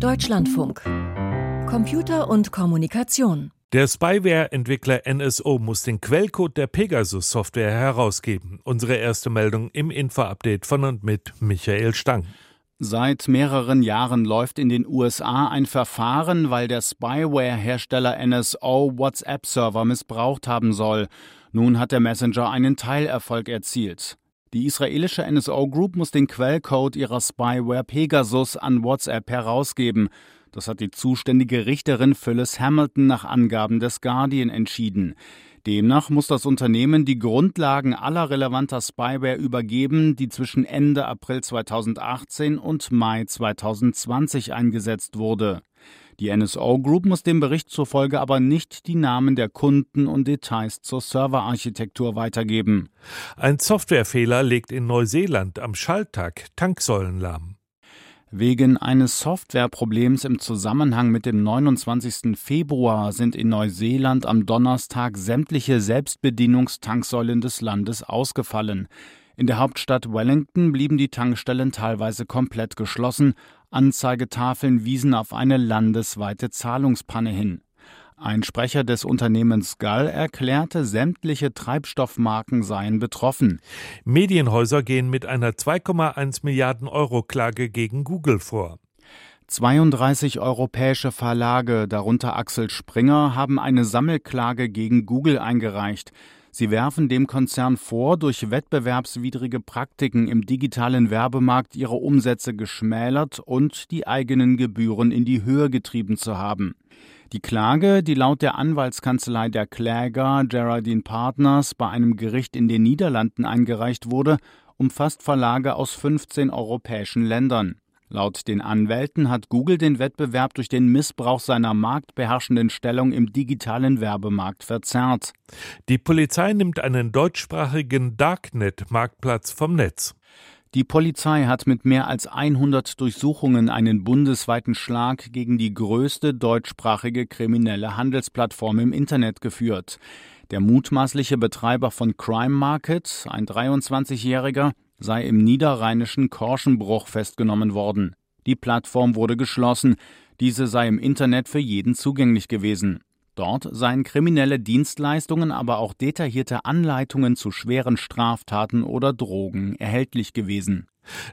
Deutschlandfunk. Computer und Kommunikation. Der Spyware-Entwickler NSO muss den Quellcode der Pegasus-Software herausgeben. Unsere erste Meldung im Info-Update von und mit Michael Stang. Seit mehreren Jahren läuft in den USA ein Verfahren, weil der Spyware-Hersteller NSO WhatsApp-Server missbraucht haben soll. Nun hat der Messenger einen Teilerfolg erzielt. Die israelische NSO Group muss den Quellcode ihrer Spyware Pegasus an WhatsApp herausgeben. Das hat die zuständige Richterin Phyllis Hamilton nach Angaben des Guardian entschieden. Demnach muss das Unternehmen die Grundlagen aller relevanter Spyware übergeben, die zwischen Ende April 2018 und Mai 2020 eingesetzt wurde. Die NSO Group muss dem Bericht zufolge aber nicht die Namen der Kunden und Details zur Serverarchitektur weitergeben. Ein Softwarefehler legt in Neuseeland am Schalltag Tanksäulen lahm. Wegen eines Softwareproblems im Zusammenhang mit dem 29. Februar sind in Neuseeland am Donnerstag sämtliche Selbstbedienungstanksäulen des Landes ausgefallen. In der Hauptstadt Wellington blieben die Tankstellen teilweise komplett geschlossen, Anzeigetafeln wiesen auf eine landesweite Zahlungspanne hin. Ein Sprecher des Unternehmens Gall erklärte, sämtliche Treibstoffmarken seien betroffen. Medienhäuser gehen mit einer 2,1 Milliarden Euro Klage gegen Google vor. 32 europäische Verlage, darunter Axel Springer, haben eine Sammelklage gegen Google eingereicht. Sie werfen dem Konzern vor, durch wettbewerbswidrige Praktiken im digitalen Werbemarkt ihre Umsätze geschmälert und die eigenen Gebühren in die Höhe getrieben zu haben. Die Klage, die laut der Anwaltskanzlei der Kläger Geraldine Partners bei einem Gericht in den Niederlanden eingereicht wurde, umfasst Verlage aus 15 europäischen Ländern. Laut den Anwälten hat Google den Wettbewerb durch den Missbrauch seiner marktbeherrschenden Stellung im digitalen Werbemarkt verzerrt. Die Polizei nimmt einen deutschsprachigen Darknet-Marktplatz vom Netz. Die Polizei hat mit mehr als 100 Durchsuchungen einen bundesweiten Schlag gegen die größte deutschsprachige kriminelle Handelsplattform im Internet geführt. Der mutmaßliche Betreiber von Crime Market, ein 23-Jähriger, sei im niederrheinischen Korschenbruch festgenommen worden. Die Plattform wurde geschlossen, diese sei im Internet für jeden zugänglich gewesen. Dort seien kriminelle Dienstleistungen, aber auch detaillierte Anleitungen zu schweren Straftaten oder Drogen erhältlich gewesen.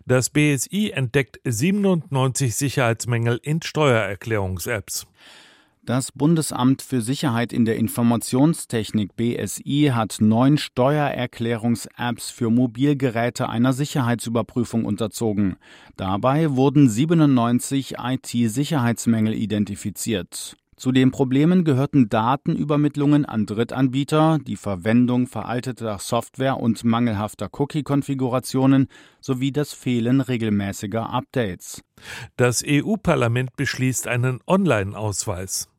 Das BSI entdeckt 97 Sicherheitsmängel in Steuererklärungs-Apps. Das Bundesamt für Sicherheit in der Informationstechnik BSI hat neun Steuererklärungs-Apps für Mobilgeräte einer Sicherheitsüberprüfung unterzogen. Dabei wurden 97 IT-Sicherheitsmängel identifiziert. Zu den Problemen gehörten Datenübermittlungen an Drittanbieter, die Verwendung veralteter Software und mangelhafter Cookie-Konfigurationen sowie das Fehlen regelmäßiger Updates. Das EU-Parlament beschließt einen Online-Ausweis.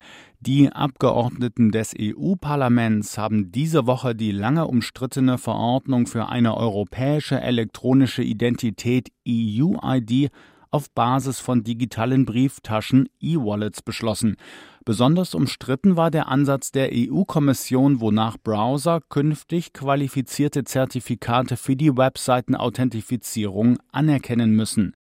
Die Abgeordneten des EU-Parlaments haben diese Woche die lange umstrittene Verordnung für eine europäische elektronische Identität EU-ID auf Basis von digitalen Brieftaschen E-Wallets beschlossen. Besonders umstritten war der Ansatz der EU-Kommission, wonach Browser künftig qualifizierte Zertifikate für die Webseitenauthentifizierung anerkennen müssen